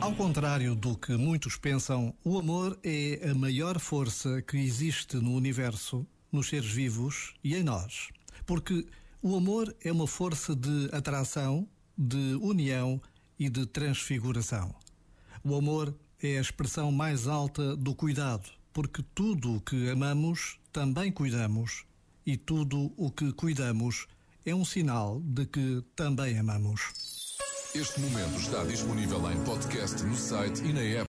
Ao contrário do que muitos pensam, o amor é a maior força que existe no universo, nos seres vivos e em nós. Porque o amor é uma força de atração, de união e de transfiguração. O amor é a expressão mais alta do cuidado, porque tudo o que amamos também cuidamos, e tudo o que cuidamos é um sinal de que também amamos. Este momento está disponível em podcast no site e na app.